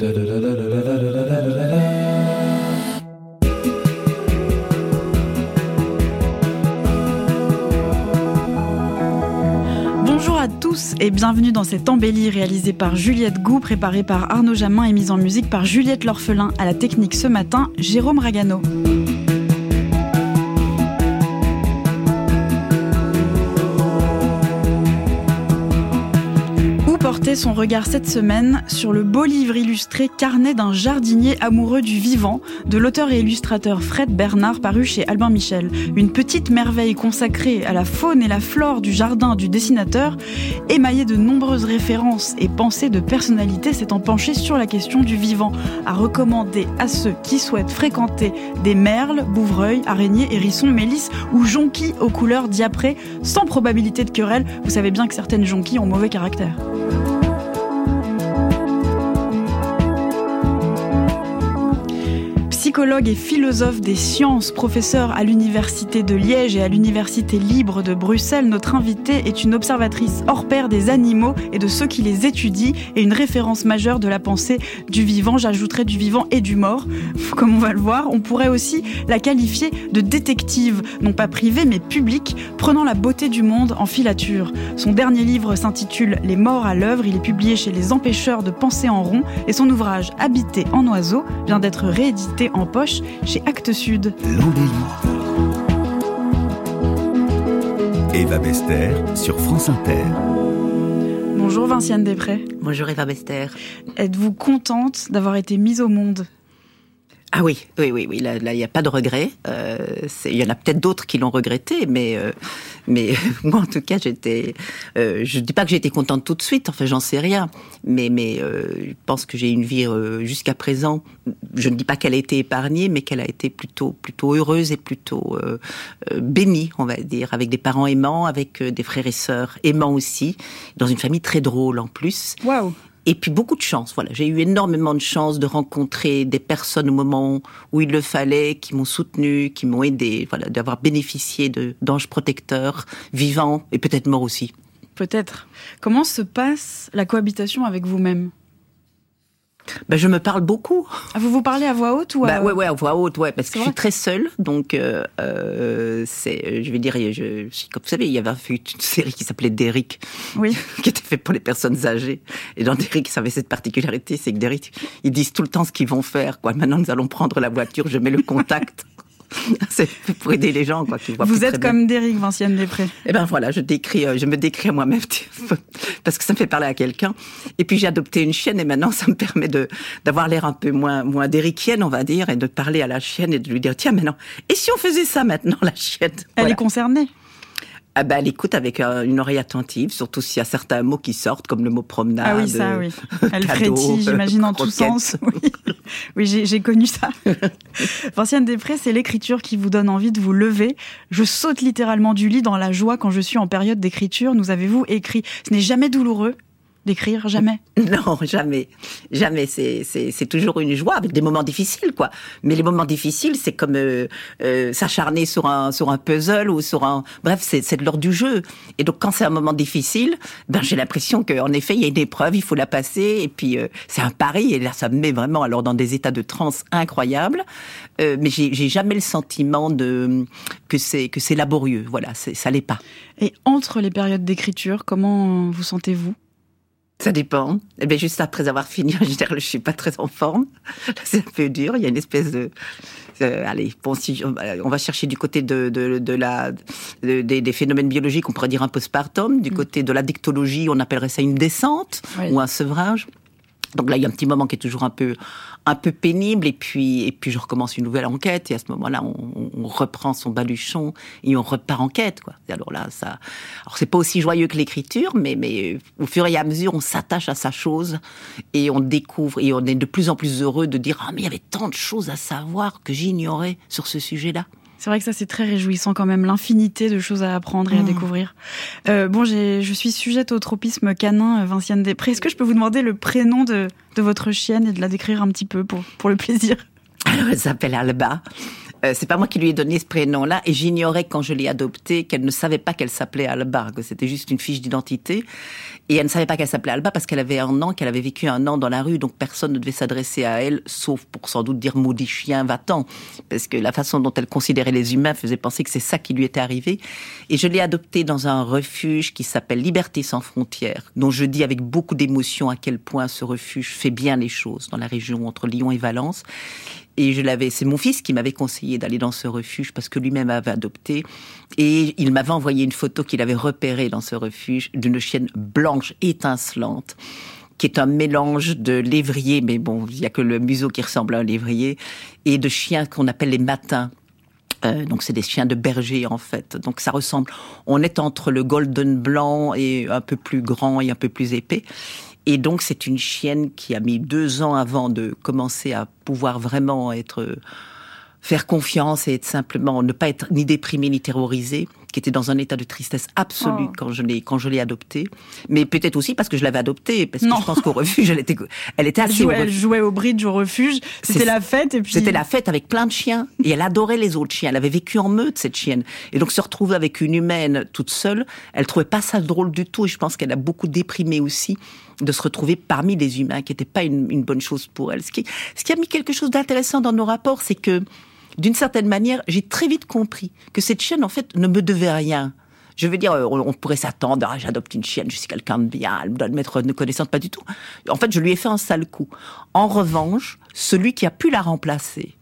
Bonjour à tous et bienvenue dans cette embellie réalisée par Juliette Gou, préparée par Arnaud Jamin et mise en musique par Juliette L'Orphelin. À la technique ce matin, Jérôme Ragano. Son regard cette semaine sur le beau livre illustré Carnet d'un jardinier amoureux du vivant de l'auteur et illustrateur Fred Bernard paru chez Albin Michel. Une petite merveille consacrée à la faune et la flore du jardin du dessinateur, émaillée de nombreuses références et pensées de personnalités s'étant penchée sur la question du vivant, à recommander à ceux qui souhaitent fréquenter des merles, bouvreuils, araignées, hérissons, mélisses ou jonquilles aux couleurs diaprées sans probabilité de querelle. Vous savez bien que certaines jonquilles ont mauvais caractère. Psychologue et philosophe des sciences, professeur à l'Université de Liège et à l'Université libre de Bruxelles, notre invitée est une observatrice hors pair des animaux et de ceux qui les étudient et une référence majeure de la pensée du vivant, j'ajouterais du vivant et du mort, comme on va le voir. On pourrait aussi la qualifier de détective, non pas privée mais publique, prenant la beauté du monde en filature. Son dernier livre s'intitule Les morts à l'œuvre, il est publié chez Les Empêcheurs de penser en rond et son ouvrage Habiter en oiseau vient d'être réédité en poche chez Actes Sud. L'embellie. Eva Bester sur France Inter. Bonjour Vinciane Després. Bonjour Eva Bester. Êtes-vous contente d'avoir été mise au monde? Ah oui, oui, oui, oui. Là, il n'y a pas de regret. Euh, il y en a peut-être d'autres qui l'ont regretté, mais euh, mais moi, en tout cas, j'étais. Euh, je dis pas que j'étais contente tout de suite. Enfin, j'en sais rien. Mais mais euh, je pense que j'ai une vie euh, jusqu'à présent. Je ne dis pas qu'elle a été épargnée, mais qu'elle a été plutôt plutôt heureuse et plutôt bénie, on va dire, avec des parents aimants, avec des frères et sœurs aimants aussi, dans une famille très drôle en plus. Waouh et puis beaucoup de chance. Voilà, j'ai eu énormément de chance de rencontrer des personnes au moment où il le fallait, qui m'ont soutenu, qui m'ont aidé. Voilà, d'avoir bénéficié d'anges protecteurs, vivants et peut-être morts aussi. Peut-être. Comment se passe la cohabitation avec vous-même? Ben, je me parle beaucoup. Ah, vous vous parlez à voix haute ou à... Bah, ouais, ouais, à voix haute, ouais, parce que je suis très seule, donc euh, euh, c'est, je vais dire, je, je, comme vous savez, il y avait une série qui s'appelait Derrick, oui. qui était faite pour les personnes âgées, et dans Derrick, ça avait cette particularité, c'est que Derrick, ils disent tout le temps ce qu'ils vont faire, quoi. Maintenant, nous allons prendre la voiture, je mets le contact. c'est pour aider les gens, quoi. Qui voient Vous êtes comme Derrick Vinciane Després. Eh ben voilà, je décris, euh, je me décris à moi-même parce que ça me fait parler à quelqu'un. Et puis j'ai adopté une chienne et maintenant ça me permet de d'avoir l'air un peu moins moins on va dire, et de parler à la chienne et de lui dire tiens maintenant, et si on faisait ça maintenant la chienne? Elle est concernée. Ah ben, elle écoute avec euh, une oreille attentive, surtout s'il y a certains mots qui sortent, comme le mot promenade. Ah oui, ça, oui. Elle frétille, j'imagine, en tous sens. Oui, oui j'ai connu ça. Vinciane Després, c'est l'écriture qui vous donne envie de vous lever. Je saute littéralement du lit dans la joie quand je suis en période d'écriture. Nous avez-vous écrit? Ce n'est jamais douloureux d'écrire Jamais? Non, jamais. Jamais. C'est, toujours une joie, avec des moments difficiles, quoi. Mais les moments difficiles, c'est comme euh, euh, s'acharner sur un, sur un puzzle ou sur un... Bref, c'est, de l'ordre du jeu. Et donc, quand c'est un moment difficile, ben, j'ai l'impression qu'en effet, il y a une épreuve, il faut la passer, et puis euh, c'est un pari, et là, ça me met vraiment alors dans des états de transe incroyables. mais j'ai, jamais le sentiment de que c'est que c'est laborieux. Voilà, ça l'est pas. Et entre les périodes d'écriture, comment vous sentez-vous? Ça dépend. Eh bien, juste après avoir fini, je je suis pas très en forme. C'est un peu dur. Il y a une espèce de, allez, bon, si on va chercher du côté de, de, de la, des, phénomènes biologiques, on pourrait dire un postpartum. Du mm. côté de la dictologie, on appellerait ça une descente ou un sevrage. Donc là, il y a un petit moment qui est toujours un peu, un peu pénible, et puis, et puis je recommence une nouvelle enquête, et à ce moment-là, on, reprend son baluchon et on repart en quête, quoi. Alors là, ça, alors c'est pas aussi joyeux que l'écriture, mais, mais au fur et à mesure, on s'attache à sa chose et on découvre, et on est de plus en plus heureux de dire, ah, mais il y avait tant de choses à savoir que j'ignorais sur ce sujet-là. C'est vrai que ça c'est très réjouissant quand même, l'infinité de choses à apprendre et à mmh. découvrir. Euh, bon, je suis sujette au tropisme canin, euh, Vinciane Després. Est-ce que je peux vous demander le prénom de, de votre chienne et de la décrire un petit peu pour, pour le plaisir? Alors, elle s'appelle Alba. Euh, c'est pas moi qui lui ai donné ce prénom-là, et j'ignorais quand je l'ai adoptée qu'elle ne savait pas qu'elle s'appelait Alba, que c'était juste une fiche d'identité. Et elle ne savait pas qu'elle s'appelait Alba parce qu'elle avait un an, qu'elle avait vécu un an dans la rue, donc personne ne devait s'adresser à elle, sauf pour sans doute dire maudit chien, va-t'en. Parce que la façon dont elle considérait les humains faisait penser que c'est ça qui lui était arrivé. Et je l'ai adoptée dans un refuge qui s'appelle Liberté sans frontières, dont je dis avec beaucoup d'émotion à quel point ce refuge fait bien les choses dans la région entre Lyon et Valence. Et je l'avais, c'est mon fils qui m'avait conseillé d'aller dans ce refuge parce que lui-même avait adopté. Et il m'avait envoyé une photo qu'il avait repérée dans ce refuge d'une chienne blanche étincelante qui est un mélange de lévrier, mais bon, il y a que le museau qui ressemble à un lévrier, et de chiens qu'on appelle les matins. Euh, donc c'est des chiens de berger en fait. Donc ça ressemble. On est entre le golden blanc et un peu plus grand et un peu plus épais. Et donc c'est une chienne qui a mis deux ans avant de commencer à pouvoir vraiment être faire confiance et être simplement ne pas être ni déprimée ni terrorisée qui était dans un état de tristesse absolue Oh. quand je l'ai quand je l'ai adoptée mais peut-être aussi parce que je l'avais adoptée parce que je pense qu'au refuge elle était elle était Elle jouait, au elle jouait au bridge au refuge. C'était la fête et puis. C'était la fête avec plein de chiens et elle adorait les autres chiens. Elle avait vécu en meute cette chienne et donc se retrouver avec une humaine toute seule, elle trouvait pas ça drôle du tout et je pense qu'elle a beaucoup déprimé aussi de se retrouver parmi des humains qui n'était pas une, une bonne chose pour elle. Ce qui, ce qui a mis quelque chose d'intéressant dans nos rapports, c'est que d'une certaine manière, j'ai très vite compris que cette chienne en fait ne me devait rien. Je veux dire, on on pourrait s'attendre, ah, j'adopte une chienne, je suis quelqu'un de bien, elle me doit mettre reconnaissante, pas du tout. En fait, je lui ai fait un sale coup. En revanche, celui qui a pu la remplacer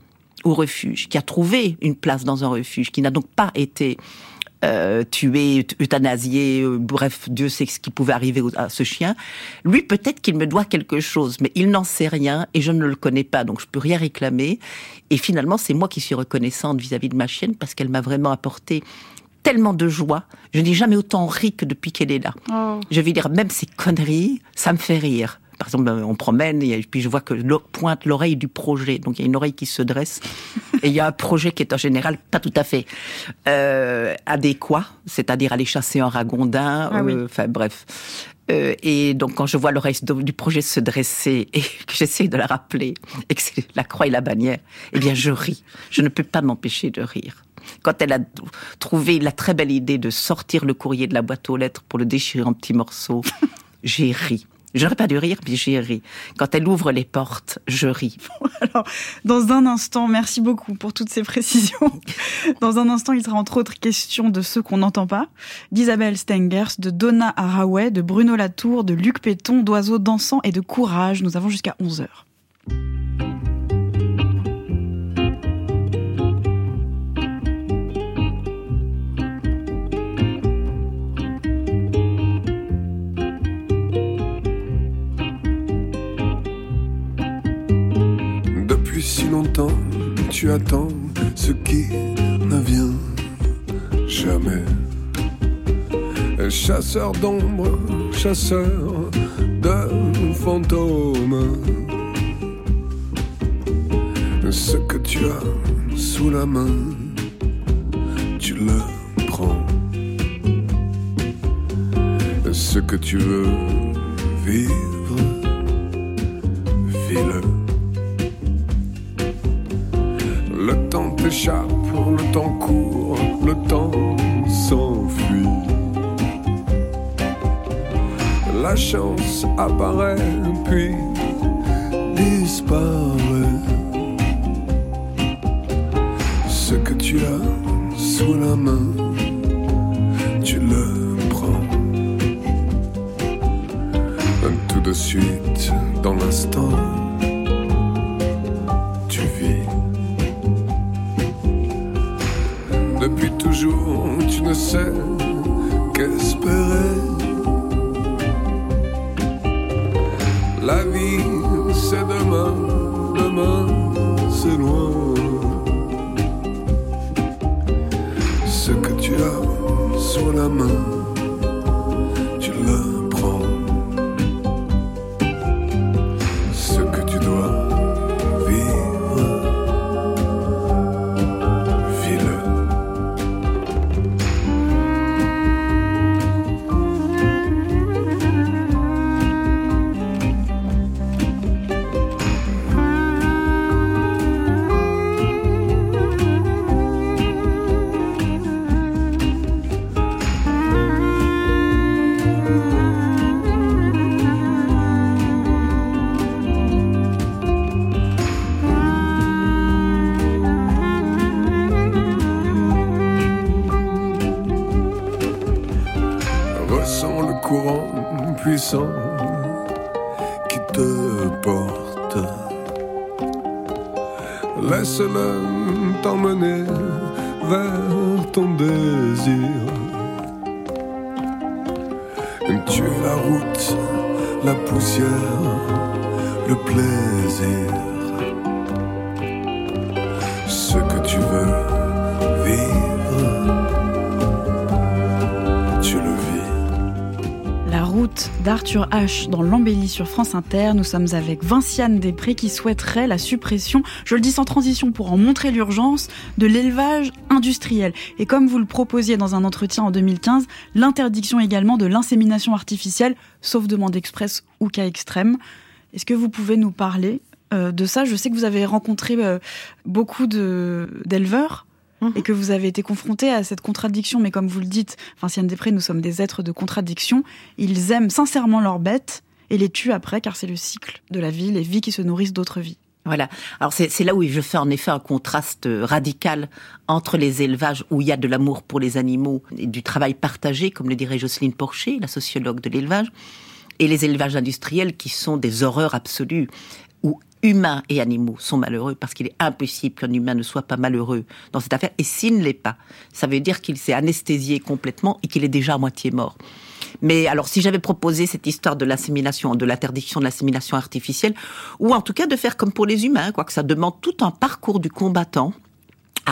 au refuge, qui a trouvé une place dans un refuge, qui n'a donc pas été euh, tué, euthanasié, euh, bref, Dieu sait ce qui pouvait arriver à ce chien. Lui, peut-être qu'il me doit quelque chose, mais il n'en sait rien et je ne le connais pas, donc je peux rien réclamer. Et finalement, c'est moi qui suis reconnaissante vis-à-vis de ma chienne parce qu'elle m'a vraiment apporté tellement de joie. Je n'ai jamais autant ri que depuis qu'elle est là. Oh. Je vais dire, même ces conneries, ça me fait rire. Par exemple, on promène et puis je vois que pointe l'oreille du projet. Donc il y a une oreille qui se dresse et il y a un projet qui est en général pas tout à fait euh, adéquat, c'est-à-dire aller chasser un ragondin. Ah oui. euh, Enfin bref. Euh, et donc quand je vois l'oreille du projet se dresser et que j'essaie de la rappeler et que c'est la croix et la bannière, eh bien je ris. Je ne peux pas m'empêcher de rire. Quand elle a trouvé la très belle idée de sortir le courrier de la boîte aux lettres pour le déchirer en petits morceaux, j'ai ri. J'aurais pas dû rire, mais j'ai ri. Quand elle ouvre les portes, je ris. Alors, dans un instant, merci beaucoup pour toutes ces précisions. Dans un instant, il sera entre autres question de ceux qu'on n'entend pas, d'Isabelle Stengers, de Donna Haraway, de Bruno Latour, de Luc Péton, d'Oiseaux dansants et de Courage. Nous avons jusqu'à 11 heures. Si longtemps, tu attends ce qui ne vient jamais. Chasseur d'ombre, chasseur de fantômes. Ce que tu as sous la main, tu le prends. Ce que tu veux vivre, vis-le. Temps t'échappe, le temps court, le temps s'enfuit. La chance apparaît puis disparaît. Ce que tu as sous la main, tu le la poussière, le plaisir. d'Arthur H. dans l'embellie sur France Inter. Nous sommes avec Vinciane Després qui souhaiterait la suppression, je le dis sans transition pour en montrer l'urgence, de l'élevage industriel. Et comme vous le proposiez dans un entretien en 2015, l'interdiction également de l'insémination artificielle, sauf demande express ou cas extrême. Est-ce que vous pouvez nous parler euh, de ça? Je sais que vous avez rencontré euh, beaucoup d'éleveurs Mhm. et que vous avez été confronté à cette contradiction. Mais comme vous le dites, Vinciane Després, nous sommes des êtres de contradiction. Ils aiment sincèrement leurs bêtes et les tuent après, car c'est le cycle de la vie, les vies qui se nourrissent d'autres vies. Voilà. Alors c'est là où je fais en effet un contraste euh, radical entre les élevages où il y a de l'amour pour les animaux et du travail partagé, comme le dirait Jocelyne Porcher, la sociologue de l'élevage, et les élevages industriels qui sont des horreurs absolues humains et animaux sont malheureux parce qu'il est impossible qu'un humain ne soit pas malheureux dans cette affaire. Et s'il ne l'est pas, ça veut dire qu'il s'est anesthésié complètement et qu'il est déjà à moitié mort. Mais alors, si j'avais proposé cette histoire de l'insémination, de l'interdiction de l'insémination artificielle, ou en tout cas de faire comme pour les humains, quoi que ça demande tout un parcours du combattant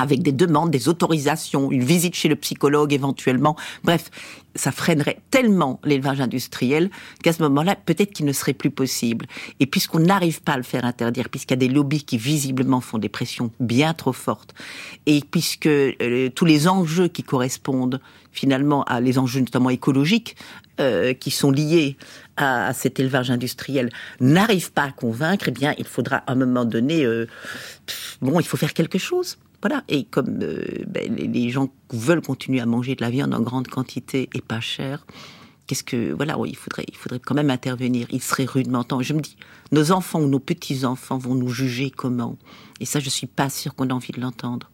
avec des demandes, des autorisations, une visite chez le psychologue éventuellement. Bref, ça freinerait tellement l'élevage industriel qu'à ce moment-là, peut-être qu'il ne serait plus possible. Et puisqu'on n'arrive pas à le faire interdire, puisqu'il y a des lobbies qui visiblement font des pressions bien trop fortes, et puisque euh, tous les enjeux qui correspondent finalement à les enjeux notamment écologiques euh, qui sont liés à, cet élevage industriel n'arrivent pas à convaincre, eh bien, il faudra à un moment donné, euh, bon, il faut faire quelque chose. Voilà. Et comme euh, ben, les, gens veulent continuer à manger de la viande en grande quantité et pas cher, qu'est-ce que voilà, il faudrait, il faudrait quand même intervenir. Il serait rudement temps. Je me dis, nos enfants ou nos petits enfants vont nous juger comment Et ça, je suis pas sûre qu'on a envie de l'entendre.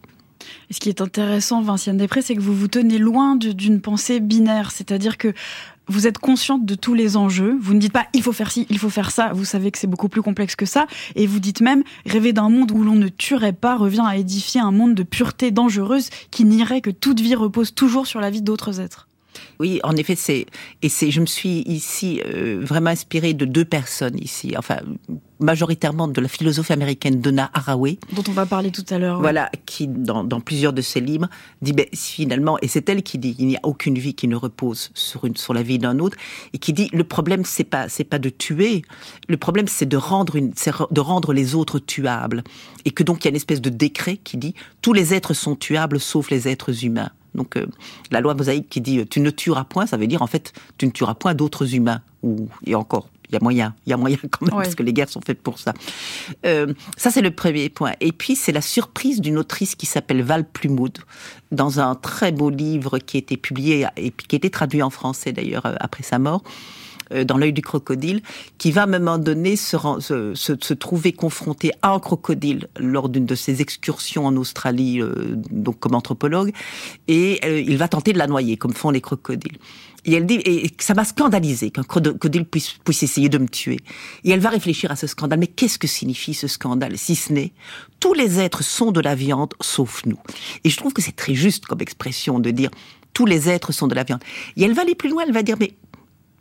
Et ce qui est intéressant, Vinciane Després, c'est que vous vous tenez loin d'une pensée binaire, c'est-à-dire que vous êtes consciente de tous les enjeux. Vous ne dites pas il faut faire ci, il faut faire ça. Vous savez que c'est beaucoup plus complexe que ça. Et vous dites même rêver d'un monde où l'on ne tuerait pas revient à édifier un monde de pureté dangereuse qui nierait que toute vie repose toujours sur la vie d'autres êtres. Oui, en effet, c'est et c'est. Je me suis ici euh, vraiment inspirée de deux personnes ici, enfin majoritairement de la philosophe américaine Donna Haraway, Dont on va parler tout à l'heure. ouais. voilà, qui dans, dans plusieurs de ses livres dit ben, finalement, et c'est elle qui dit, il n'y a aucune vie qui ne repose sur une sur la vie d'un autre, et qui dit le problème c'est pas c'est pas de tuer, le problème c'est de rendre une c'est de rendre les autres tuables, et que donc il y a une espèce de décret qui dit tous les êtres sont tuables sauf les êtres humains. Donc euh, la loi mosaïque qui dit euh, tu ne tueras point, ça veut dire en fait tu ne tueras point d'autres humains ou et encore il y a moyen, il y a moyen quand même Ouais. parce que les guerres sont faites pour ça. Euh, ça c'est le premier point. Et puis c'est la surprise d'une autrice qui s'appelle Val Plumwood dans un très beau livre qui a été publié et qui a été traduit en français d'ailleurs après sa mort dans l'œil du crocodile, qui va à un moment donné se, trouver confronté à un crocodile lors d'une de ses excursions en Australie, euh, donc comme anthropologue, et euh, il va tenter de la noyer, comme font les crocodiles. Et elle dit, et ça m'a scandalisé qu'un crocodile puisse essayer de me tuer. Et elle va réfléchir à ce scandale. Mais qu'est-ce que signifie ce scandale, si ce n'est tous les êtres sont de la viande, sauf nous. Et je trouve que c'est très juste comme expression de dire tous les êtres sont de la viande. Et elle va aller plus loin. Elle va dire, mais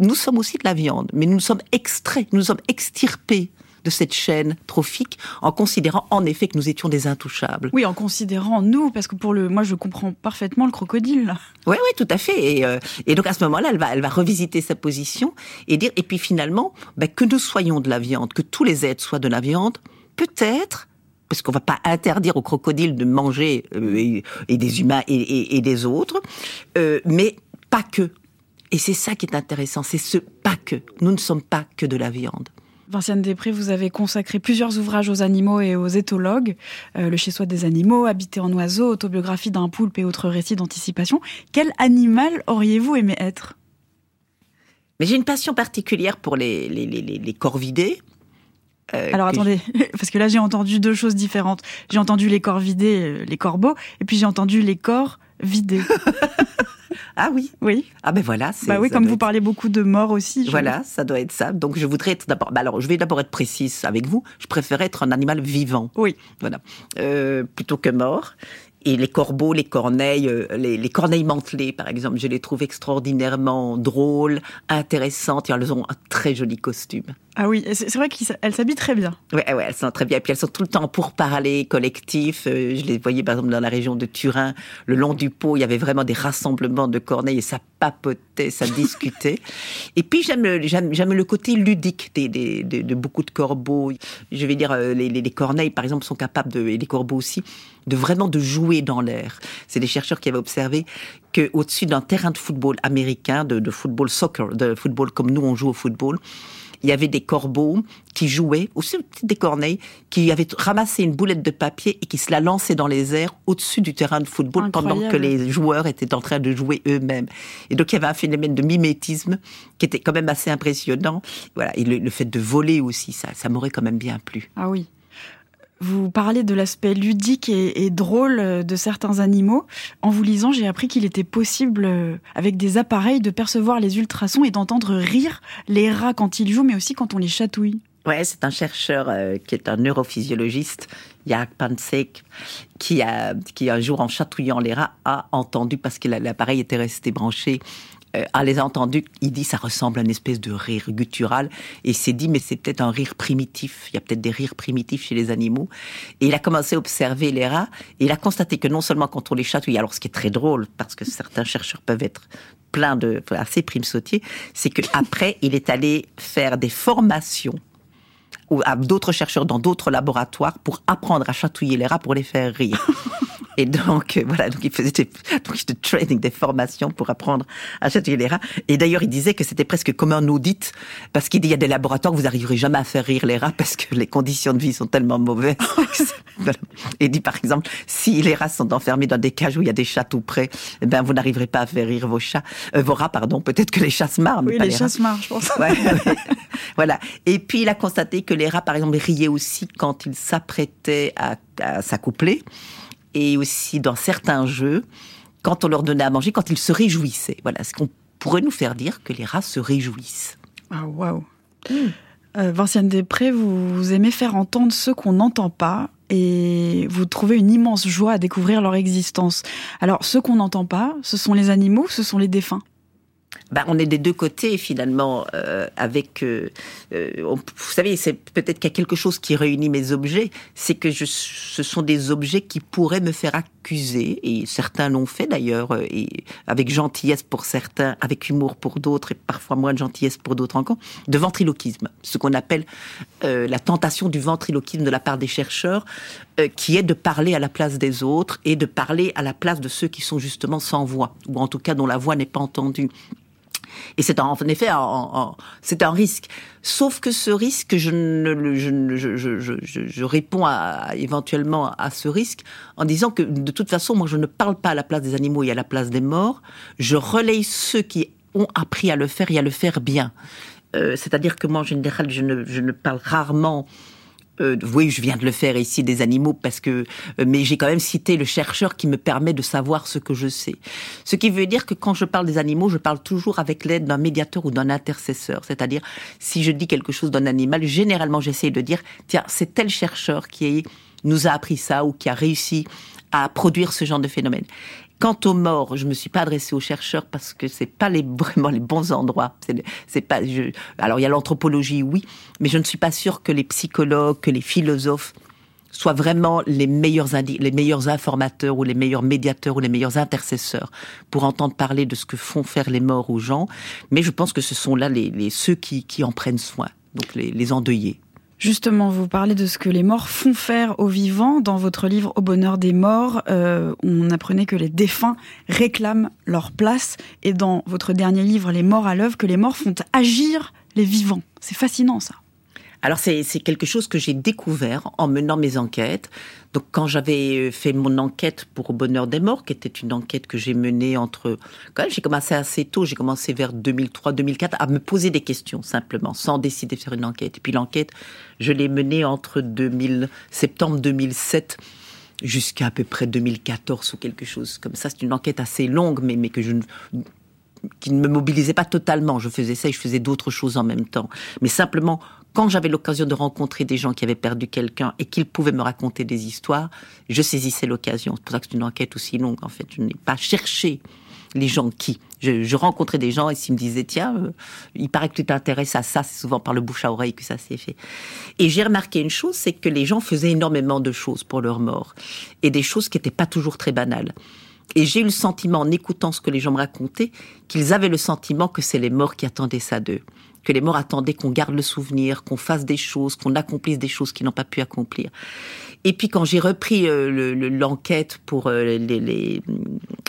nous sommes aussi de la viande, mais nous sommes extraits, nous sommes extirpés de cette chaîne trophique en considérant en effet que nous étions des intouchables. Oui, en considérant nous, parce que pour le, moi je comprends parfaitement le crocodile. Oui, oui, tout à fait. Et, euh, et donc à ce moment-là, elle va, elle va revisiter sa position et dire, et puis finalement, ben, que nous soyons de la viande, que tous les êtres soient de la viande, peut-être, parce qu'on va pas interdire aux crocodiles de manger euh, et, et des humains et des autres, euh, mais pas que. Et c'est ça qui est intéressant, c'est ce pas que. Nous ne sommes pas que de la viande. Vinciane Després, vous avez consacré plusieurs ouvrages aux animaux et aux éthologues. Euh, le chez-soi des animaux, Habiter en oiseau, autobiographie d'un poulpe et autres récits d'anticipation. Quel animal auriez-vous aimé être? Mais j'ai une passion particulière pour les, les, les, corvidés. euh, Alors attendez, parce que là j'ai entendu deux choses différentes. J'ai entendu les corps vidés, euh, les corbeaux, et puis j'ai entendu les corps vidés. Ah oui Oui. Ah ben voilà. c'est- Bah oui, comme vous être- parlez beaucoup de morts aussi. Voilà, ça doit être ça. Donc je voudrais être d'abord. bah alors, je vais d'abord être précise avec vous. Je préfère être un animal vivant. Oui. Voilà. Euh, plutôt que mort. Et les corbeaux, les corneilles, euh, les, les corneilles mantelées, par exemple, je les trouve extraordinairement drôles, intéressantes. Et elles ont un très joli costume. Ah oui, c'est vrai qu'elle s'habille très bien. Ouais, ouais, elles sont très bien. Et puis elles sont tout le temps pour parler collectif. Euh, je les voyais par exemple dans la région de Turin, le long du Pô, il y avait vraiment des rassemblements de corneilles et ça papotait, ça discutait. Et puis j'aime le- j'aime j'aime le côté ludique des, des- de, de beaucoup de corbeaux. Je vais dire euh, les, les, les corneilles par exemple sont capables de et les corbeaux aussi de vraiment de jouer dans l'air. C'est des chercheurs qui avaient observé que au-dessus d'un terrain de football américain, de, de football soccer, de football comme nous on joue au football il y avait des corbeaux qui jouaient, aussi des corneilles, qui avaient ramassé une boulette de papier et qui se la lançaient dans les airs au-dessus du terrain de football pendant que les joueurs étaient en train de jouer eux-mêmes. Et donc il y avait un phénomène de mimétisme qui était quand même assez impressionnant. Voilà, et le, le fait de voler aussi, ça, ça m'aurait quand même bien plu. Ah oui. Vous parlez de l'aspect ludique et, drôle euh, de certains animaux. En vous lisant, j'ai appris qu'il était possible, euh, avec des appareils, de percevoir les ultrasons et d'entendre rire les rats quand ils jouent, mais aussi quand on les chatouille. Ouais, c'est un chercheur euh, qui est un neurophysiologiste, Jaak Pansek, qui a, qui un jour en chatouillant les rats a entendu parce que la- l'appareil était resté branché. Euh, a les entendus, il dit ça ressemble à une espèce de rire guttural. Et s'est dit mais c'est peut-être un rire primitif, il y a peut-être des rires primitifs chez les animaux. Et il a commencé à observer les rats. Et il a constaté que non seulement quand on les chatouille, alors ce qui est très drôle parce que certains chercheurs peuvent être pleins de assez prime sautier, c'est que après il est allé faire des formations ou à d'autres chercheurs dans d'autres laboratoires pour apprendre à chatouiller les rats pour les faire rire. Et donc, euh, voilà, donc il faisait des, donc, des training, des formations pour apprendre à chatouiller les rats. Et d'ailleurs, il disait que c'était presque comme un audit, parce qu'il dit, il y a des laboratoires vous n'arriverez jamais à faire rire les rats parce que les conditions de vie sont tellement mauvaises. Voilà. Et il dit, par exemple, si les rats sont enfermés dans des cages où il y a des chats tout près, eh ben, vous n'arriverez pas à faire rire vos chats, euh, vos rats, pardon. Peut-être que les chats se marrent, mais Oui, pas les les chats se marrent, je pense. Ouais, ouais. voilà. Et puis il a constaté que les rats, par exemple, riaient aussi quand ils s'apprêtaient à, à s'accoupler, et aussi dans certains jeux, quand on leur donnait à manger, quand ils se réjouissaient. Voilà, ce qu'on pourrait nous faire dire que les rats se réjouissent. Ah, waouh. Euh, Vinciane Després, vous, vous aimez faire entendre ceux qu'on n'entend pas et vous trouvez une immense joie à découvrir leur existence. Alors, ceux qu'on n'entend pas, ce sont les animaux, ce sont les défunts? Ben, on est des deux côtés finalement euh, avec euh, euh, vous savez c'est peut-être qu'il y a quelque chose qui réunit mes objets c'est que je, ce sont des objets qui pourraient me faire accuser et certains l'ont fait d'ailleurs euh, et avec gentillesse pour certains avec humour pour d'autres et parfois moins de gentillesse pour d'autres encore de ventriloquisme. Ce qu'on appelle euh, la tentation du ventriloquisme de la part des chercheurs euh, qui est de parler à la place des autres et de parler à la place de ceux qui sont justement sans voix ou en tout cas dont la voix n'est pas entendue et c'est en, effet, c'est un risque. Sauf que ce risque, je, réponds éventuellement à ce risque en disant que de toute façon, moi, je ne parle pas à la place des animaux et à la place des morts. Je relaye ceux qui ont appris à le faire et à le faire bien. Euh, C'est-à-dire que moi, en général, je ne parle rarement euh, oui, je viens de le faire ici des animaux parce que, euh, mais j'ai quand même cité le chercheur qui me permet de savoir ce que je sais. Ce qui veut dire que quand je parle des animaux, je parle toujours avec l'aide d'un médiateur ou d'un intercesseur. C'est-à-dire, si je dis quelque chose d'un animal, généralement j'essaie de dire, tiens, c'est tel chercheur qui nous a appris ça ou qui a réussi à produire ce genre de phénomène. Quant aux morts, je me suis pas adressée aux chercheurs parce que c'est pas les, vraiment les bons endroits. C'est, pas, alors il y a l'anthropologie, oui, mais je ne suis pas sûre que les psychologues, que les philosophes soient vraiment les meilleurs, les meilleurs informateurs ou les meilleurs médiateurs ou les meilleurs intercesseurs pour entendre parler de ce que font faire les morts aux gens. Mais je pense que ce sont là les ceux qui, qui en prennent soin, donc les, les endeuillés. Justement, vous parlez de ce que les morts font faire aux vivants. Dans votre livre Au bonheur des morts, euh, on apprenait que les défunts réclament leur place. Et dans votre dernier livre, Les morts à l'œuvre, que les morts font agir les vivants. C'est fascinant ça. Alors c'est quelque chose que j'ai découvert en menant mes enquêtes. Donc quand j'avais fait mon enquête pour Bonheur des Morts, qui était une enquête que j'ai menée entre... Quand j'ai commencé assez tôt, j'ai commencé vers 2003-2004 à me poser des questions simplement, sans décider de faire une enquête. Et puis l'enquête, je l'ai menée entre 2000, septembre 2007 jusqu'à à peu près 2014 ou quelque chose comme ça. C'est une enquête assez longue, mais, mais que je ne qui ne me mobilisait pas totalement. Je faisais ça et je faisais d'autres choses en même temps. Mais simplement, quand j'avais l'occasion de rencontrer des gens qui avaient perdu quelqu'un et qu'ils pouvaient me raconter des histoires, je saisissais l'occasion. C'est pour ça que c'est une enquête aussi longue, en fait. Je n'ai pas cherché les gens qui. Je, rencontrais des gens et s'ils me disaient, tiens, euh, il paraît que tu t'intéresses à ça, c'est souvent par le bouche à oreille que ça s'est fait. Et j'ai remarqué une chose, c'est que les gens faisaient énormément de choses pour leur mort. Et des choses qui n'étaient pas toujours très banales. Et j'ai eu le sentiment, en écoutant ce que les gens me racontaient, qu'ils avaient le sentiment que c'est les morts qui attendaient ça d'eux. Que les morts attendaient qu'on garde le souvenir, qu'on fasse des choses, qu'on accomplisse des choses qu'ils n'ont pas pu accomplir. Et puis quand j'ai repris euh, l'enquête pour euh, les, les,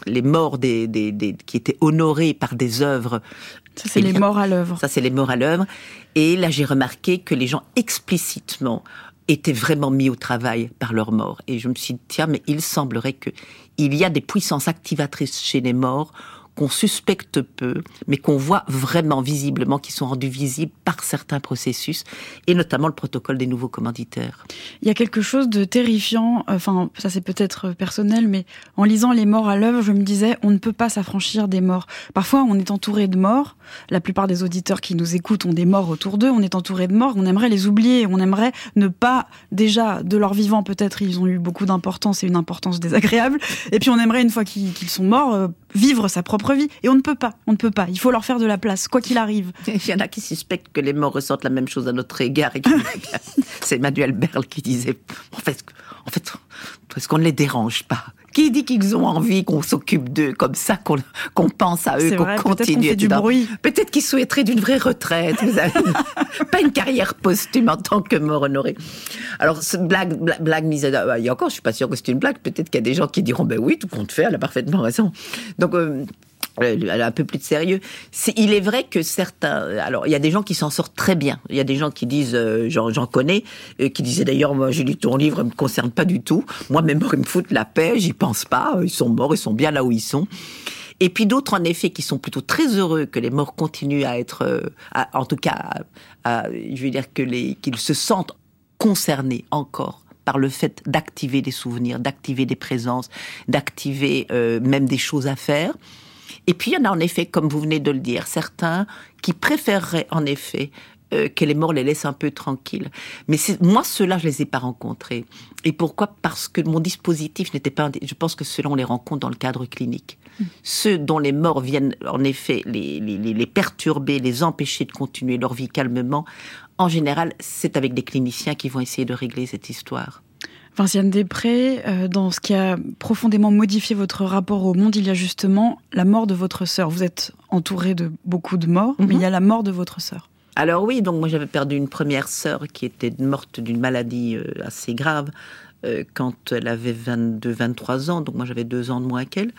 les, morts des, des, des, qui étaient honorés par des œuvres. Ça, c'est les morts à l'œuvre. Ça, c'est les morts à l'œuvre. Et là, j'ai remarqué que les gens explicitement étaient vraiment mis au travail par leur mort. Et je me suis dit, tiens, mais il semblerait que il y a des puissances activatrices chez les morts qu'on suspecte peu, mais qu'on voit vraiment visiblement, qui sont rendus visibles par certains processus, et notamment le protocole des nouveaux commanditaires. Il y a quelque chose de terrifiant, enfin ça c'est peut-être personnel, mais en lisant Les morts à l'œuvre, je me disais, on ne peut pas s'affranchir des morts. Parfois on est entouré de morts, la plupart des auditeurs qui nous écoutent ont des morts autour d'eux, on est entouré de morts, on aimerait les oublier, on aimerait ne pas, déjà, de leur vivant peut-être, ils ont eu beaucoup d'importance et une importance désagréable, et puis on aimerait une fois qu'ils sont morts, euh, vivre sa propre vie. Et on ne peut pas, on ne peut pas. Il faut leur faire de la place, quoi qu'il arrive. Il y en a qui suspectent que les morts ressentent la même chose à notre égard. C'est Manuel Berle qui disait, en fait, en fait, est-ce qu'on ne les dérange pas qui dit qu'ils ont envie qu'on s'occupe d'eux comme ça, qu'on pense à eux, qu'on continue peut du bruit. Peut-être qu'ils souhaiteraient d'une vraie retraite. Vous avez pas une carrière posthume en tant que mort honoré. Alors, ce blague, blague, mise à... Il y a encore, je suis pas sûre que c'est une blague. Peut-être qu'il y a des gens qui diront, ben oui, tout compte fait, elle a parfaitement raison. Donc, euh, un peu plus de sérieux. il est vrai que certains, alors il y a des gens qui s'en sortent très bien. Il y a des gens qui disent, euh, j'en connais, euh, qui disaient d'ailleurs, moi j'ai lu ton livre, il me concerne pas du tout. Moi morts ils me foutent la paix, j'y pense pas. Ils sont morts, ils sont bien là où ils sont. Et puis d'autres en effet qui sont plutôt très heureux que les morts continuent à être, euh, en tout cas, je veux dire que qu'ils se sentent concernés encore par le fait d'activer des souvenirs, d'activer des présences, d'activer même des choses à faire. Et puis il y en a en effet, comme vous venez de le dire, certains qui préféreraient en effet euh, que les morts les laissent un peu tranquilles. Mais moi, ceux-là, je les ai pas rencontrés. Et pourquoi? Parce que mon dispositif n'était pas. Je pense que ceux-là, on les rencontre dans le cadre clinique. Mmh. Ceux dont les morts viennent, en effet, les, les, les perturber, les empêcher de continuer leur vie calmement, en général, c'est avec des cliniciens qui vont essayer de régler cette histoire. Vinciane Després, euh, dans ce qui a profondément modifié votre rapport au monde, il y a justement la mort de votre sœur. Vous êtes entouré de beaucoup de morts, mais il y a mhm. la mort de votre sœur. Alors oui, donc moi j'avais perdu une première sœur qui était morte d'une maladie euh, assez grave euh, quand elle avait 22-23 ans, donc moi j'avais deux ans de moins qu'elle.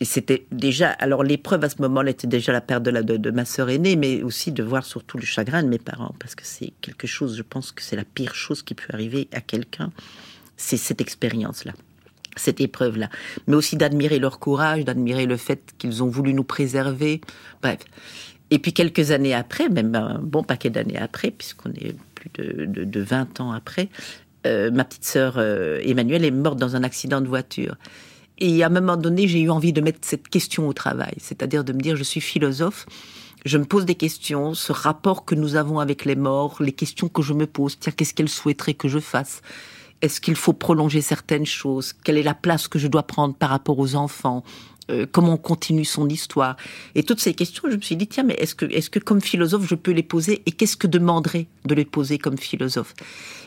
Et c'était déjà, alors l'épreuve à ce moment-là était déjà la perte de, ma sœur aînée, mais aussi de voir surtout le chagrin de mes parents, parce que c'est quelque chose, je pense que c'est la pire chose qui peut arriver à quelqu'un c'est cette expérience-là cette épreuve-là, mais aussi d'admirer leur courage, d'admirer le fait qu'ils ont voulu nous préserver, bref. Et puis quelques années après, même un bon paquet d'années après, puisqu'on est plus de, de, 20 ans après, euh, ma petite sœur euh, Emmanuelle est morte dans un accident de voiture. Et à un moment donné, j'ai eu envie de mettre cette question au travail, c'est-à-dire de me dire, je suis philosophe, je me pose des questions, ce rapport que nous avons avec les morts, les questions que je me pose, tiens, qu'est-ce qu'elle souhaiterait que je fasse est-ce qu'il faut prolonger certaines choses? Quelle est la place que je dois prendre par rapport aux enfants? Euh, comment on continue son histoire? Et toutes ces questions, je me suis dit, tiens, mais est-ce que, est-ce que comme philosophe, je peux les poser? Et qu'est-ce que demanderait de les poser comme philosophe?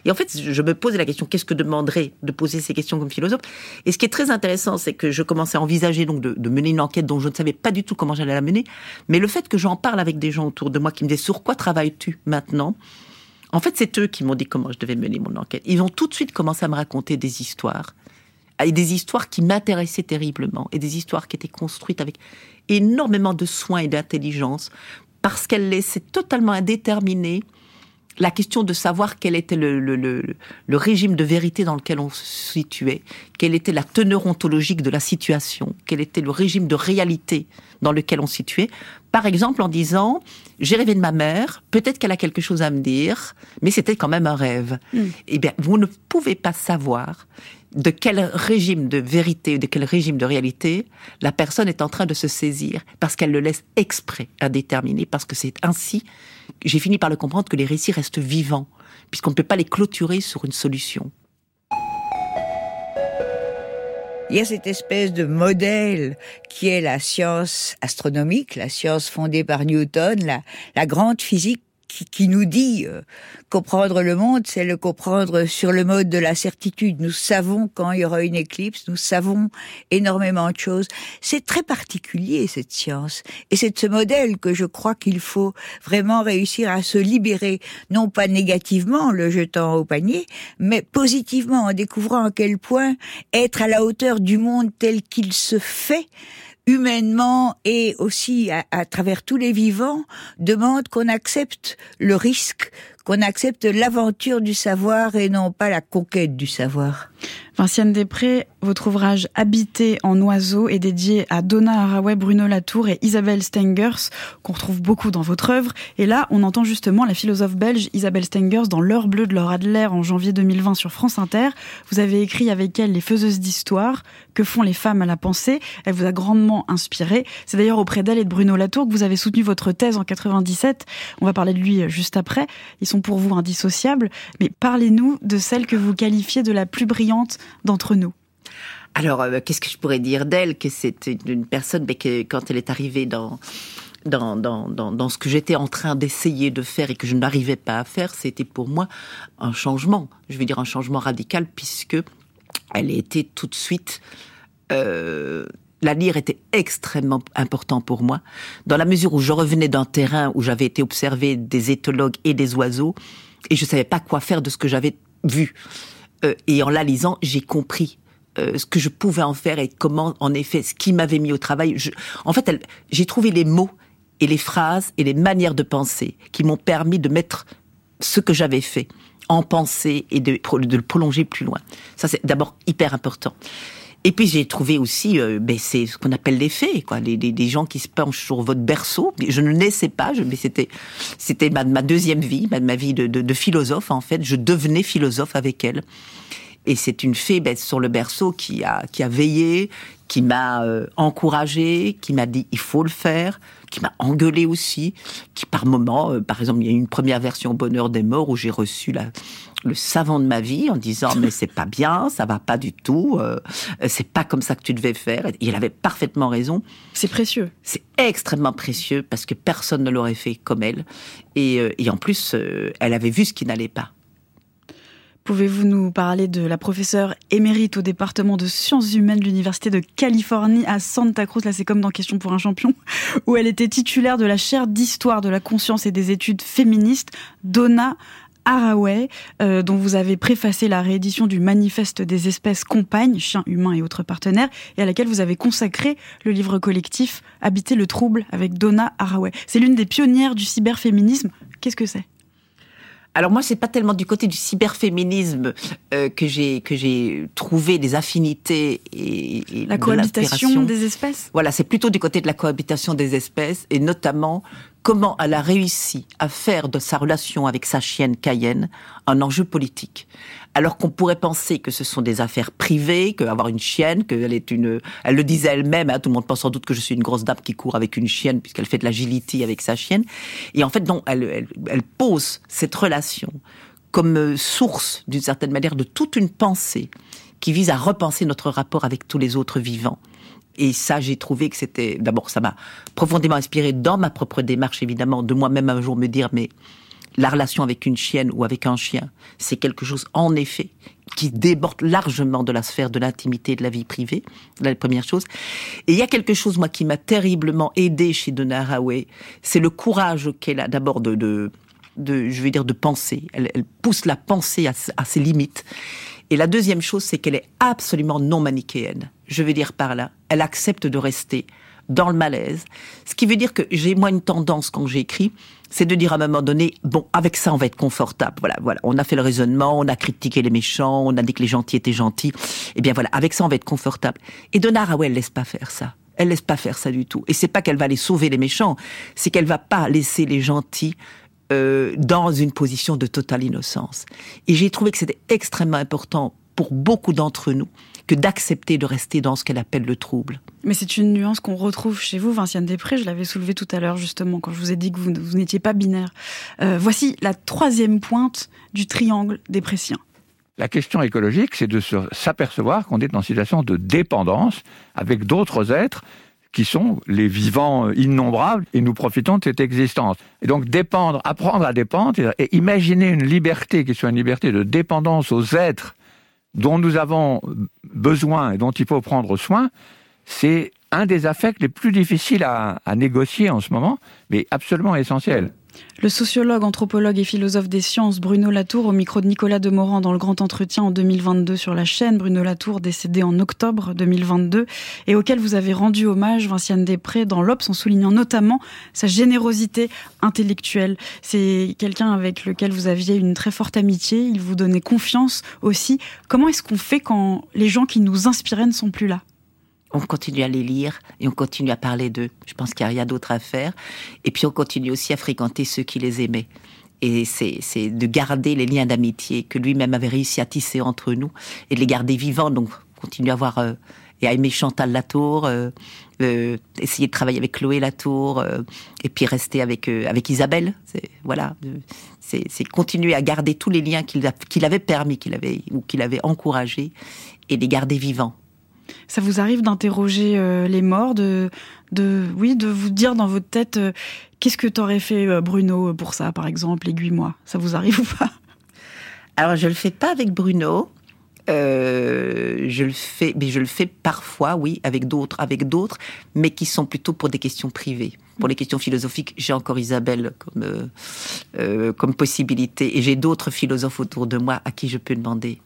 Et en fait, je me posais la question, qu'est-ce que demanderait de poser ces questions comme philosophe? Et ce qui est très intéressant, c'est que je commençais à envisager donc de, de, mener une enquête dont je ne savais pas du tout comment j'allais la mener, mais le fait que j'en parle avec des gens autour de moi qui me disent, sur quoi travailles-tu maintenant? En fait, c'est eux qui m'ont dit comment je devais mener mon enquête. Ils ont tout de suite commencé à me raconter des histoires. Et des histoires qui m'intéressaient terriblement. Et des histoires qui étaient construites avec énormément de soin et d'intelligence. Parce qu'elles laissaient totalement indéterminées la question de savoir quel était le, le, le, le, régime de vérité dans lequel on se situait, quelle était la teneur ontologique de la situation, quel était le régime de réalité dans lequel on se situait. Par exemple, en disant, j'ai rêvé de ma mère, peut-être qu'elle a quelque chose à me dire, mais c'était quand même un rêve. Mm. Eh bien, vous ne pouvez pas savoir de quel régime de vérité, de quel régime de réalité la personne est en train de se saisir, parce qu'elle le laisse exprès, indéterminé, parce que c'est ainsi, j'ai fini par le comprendre, que les récits restent vivants, puisqu'on ne peut pas les clôturer sur une solution. Il y a cette espèce de modèle qui est la science astronomique, la science fondée par Newton, la, la grande physique qui, nous dit euh, comprendre le monde, c'est le comprendre sur le mode de la certitude. Nous savons quand il y aura une éclipse, nous savons énormément de choses. C'est très particulier cette science. Et c'est de ce modèle que je crois qu'il faut vraiment réussir à se libérer, non pas négativement, le jetant au panier, mais positivement en découvrant à quel point être à la hauteur du monde tel qu'il se fait, humainement et aussi à, travers tous les vivants, demande qu'on accepte le risque, qu'on accepte l'aventure du savoir et non pas la conquête du savoir. Vinciane Després, votre ouvrage Habité en oiseau est dédié à Donna Haraway, Bruno Latour et Isabelle Stengers, qu'on retrouve beaucoup dans votre œuvre. Et là, on entend justement la philosophe belge Isabelle Stengers dans L'heure bleue de Laura Adler en janvier 2020 sur France Inter. Vous avez écrit avec elle Les faiseuses d'histoire, que font les femmes à la pensée? Elle vous a grandement inspiré. C'est d'ailleurs auprès d'elle et de Bruno Latour que vous avez soutenu votre thèse en 97. On va parler de lui juste après. Ils sont pour vous indissociables. Mais parlez-nous de celle que vous qualifiez de la plus brillante d'entre nous alors, euh, qu'est-ce que je pourrais dire d'elle Que c'est une personne, mais que quand elle est arrivée dans dans, dans, dans, ce que j'étais en train d'essayer de faire et que je n'arrivais pas à faire, c'était pour moi un changement. Je veux dire un changement radical puisque elle était tout de suite. Euh, la lire était extrêmement important pour moi, dans la mesure où je revenais d'un terrain où j'avais été observé des éthologues et des oiseaux, et je savais pas quoi faire de ce que j'avais vu. Euh, et en la lisant, j'ai compris euh, ce que je pouvais en faire et comment, en effet, ce qui m'avait mis au travail. Je, en fait, j'ai trouvé les mots et les phrases et les manières de penser qui m'ont permis de mettre ce que j'avais fait en pensée et de, de le prolonger plus loin. Ça, c'est d'abord hyper important. Et puis j'ai trouvé aussi, euh, ben, c'est ce qu'on appelle les faits, quoi, des les, gens qui se penchent sur votre berceau. Je ne naissais pas, je, mais c'était c'était ma, ma, deuxième vie, ma, ma vie de, de, de, philosophe en fait. Je devenais philosophe avec elle. Et c'est une fée ben, sur le berceau qui a qui a veillé, qui m'a euh, encouragé, qui m'a dit il faut le faire, qui m'a engueulé aussi, qui par moment, euh, par exemple, il y a une première version Bonheur des morts où j'ai reçu la, le savant de ma vie en disant mais c'est pas bien, ça va pas du tout, euh, c'est pas comme ça que tu devais faire. Et il avait parfaitement raison. C'est précieux. C'est extrêmement précieux parce que personne ne l'aurait fait comme elle. Et, euh, et en plus, euh, elle avait vu ce qui n'allait pas. Pouvez-vous nous parler de la professeure émérite au département de sciences humaines de l'Université de Californie à Santa Cruz, là c'est comme dans Question pour un champion, où elle était titulaire de la chaire d'histoire de la conscience et des études féministes, Donna Haraway, euh, dont vous avez préfacé la réédition du Manifeste des espèces compagnes, chiens humains et autres partenaires, et à laquelle vous avez consacré le livre collectif Habiter le trouble avec Donna Haraway. C'est l'une des pionnières du cyberféminisme. Qu'est-ce que c'est? Alors moi, c'est pas tellement du côté du cyberféminisme euh, que j'ai que j'ai trouvé des affinités et, et la cohabitation des espèces. Voilà, c'est plutôt du côté de la cohabitation des espèces et notamment comment elle a réussi à faire de sa relation avec sa chienne Cayenne un enjeu politique. Alors qu'on pourrait penser que ce sont des affaires privées, qu'avoir une chienne, qu'elle est une, elle le disait elle-même, hein, tout le monde pense sans doute que je suis une grosse dame qui court avec une chienne puisqu'elle fait de l'agilité avec sa chienne. Et en fait, non, elle, elle, elle pose cette relation comme euh, source, d'une certaine manière, de toute une pensée qui vise à repenser notre rapport avec tous les autres vivants. Et ça, j'ai trouvé que c'était, d'abord, ça m'a profondément inspiré dans ma propre démarche, évidemment, de moi-même un jour me dire, mais la relation avec une chienne ou avec un chien, c'est quelque chose, en effet, qui déborde largement de la sphère de l'intimité de la vie privée, la première chose. Et il y a quelque chose, moi, qui m'a terriblement aidé chez Donna Haraway, c'est le courage qu'elle a d'abord de, de, je veux dire, de penser. Elle, pousse la pensée à, à ses limites. Et la deuxième chose, c'est qu'elle est absolument non manichéenne. Je veux dire par là, elle accepte de rester dans le malaise. Ce qui veut dire que j'ai moi une tendance quand j'écris, c'est de dire à un moment donné, bon, avec ça on va être confortable. Voilà, voilà, on a fait le raisonnement, on a critiqué les méchants, on a dit que les gentils étaient gentils. Eh bien voilà, avec ça on va être confortable. Et Donna Haraway, elle laisse pas faire ça. Elle laisse pas faire ça du tout. Et c'est pas qu'elle va aller sauver les méchants, c'est qu'elle va pas laisser les gentils euh, dans une position de totale innocence. Et j'ai trouvé que c'était extrêmement important pour beaucoup d'entre nous que d'accepter de rester dans ce qu'elle appelle le trouble. Mais c'est une nuance qu'on retrouve chez vous, Vinciane Després. Je l'avais soulevé tout à l'heure, justement, quand je vous ai dit que vous, vous n'étiez pas binaire. Euh, voici la troisième pointe du triangle des Préciens. La question écologique, c'est de s'apercevoir qu'on est en situation de dépendance avec d'autres êtres qui sont les vivants innombrables et nous profitons de cette existence. Et donc dépendre, apprendre à dépendre et imaginer une liberté qui soit une liberté de dépendance aux êtres dont nous avons besoin et dont il faut prendre soin, c'est un des affects les plus difficiles à, négocier en ce moment, mais absolument essentiel. Le sociologue, anthropologue et philosophe des sciences Bruno Latour, au micro de Nicolas Demorand dans le grand entretien en 2022 sur la chaîne, Bruno Latour décédé en octobre 2022 et auquel vous avez rendu hommage, Vinciane Després, dans l'Obs en soulignant notamment sa générosité intellectuelle. C'est quelqu'un avec lequel vous aviez une très forte amitié, il vous donnait confiance aussi. Comment est-ce qu'on fait quand les gens qui nous inspiraient ne sont plus là? On continue à les lire et on continue à parler d'eux. Je pense qu'il n'y a rien d'autre à faire. Et puis on continue aussi à fréquenter ceux qui les aimaient. Et c'est de garder les liens d'amitié que lui-même avait réussi à tisser entre nous et de les garder vivants. Donc continuer à voir euh, et à aimer Chantal Latour, euh, euh, essayer de travailler avec Chloé Latour et puis rester avec avec Isabelle. Voilà, c'est continuer à garder tous les liens qu'il qu'il avait permis, qu'il avait ou qu'il avait encouragé et les garder vivants. Ça vous arrive d'interroger euh, les morts, de, oui, de vous dire dans votre tête euh, qu'est-ce que t'aurais fait euh, Bruno pour ça, par exemple, aiguille-moi. Ça vous arrive ou pas? Alors je le fais pas avec Bruno. je le fais, mais je le fais parfois, oui, avec d'autres, avec d'autres, mais qui sont plutôt pour des questions privées. Pour les questions philosophiques, j'ai encore Isabelle comme possibilité, et j'ai d'autres philosophes autour de moi à qui je peux demander.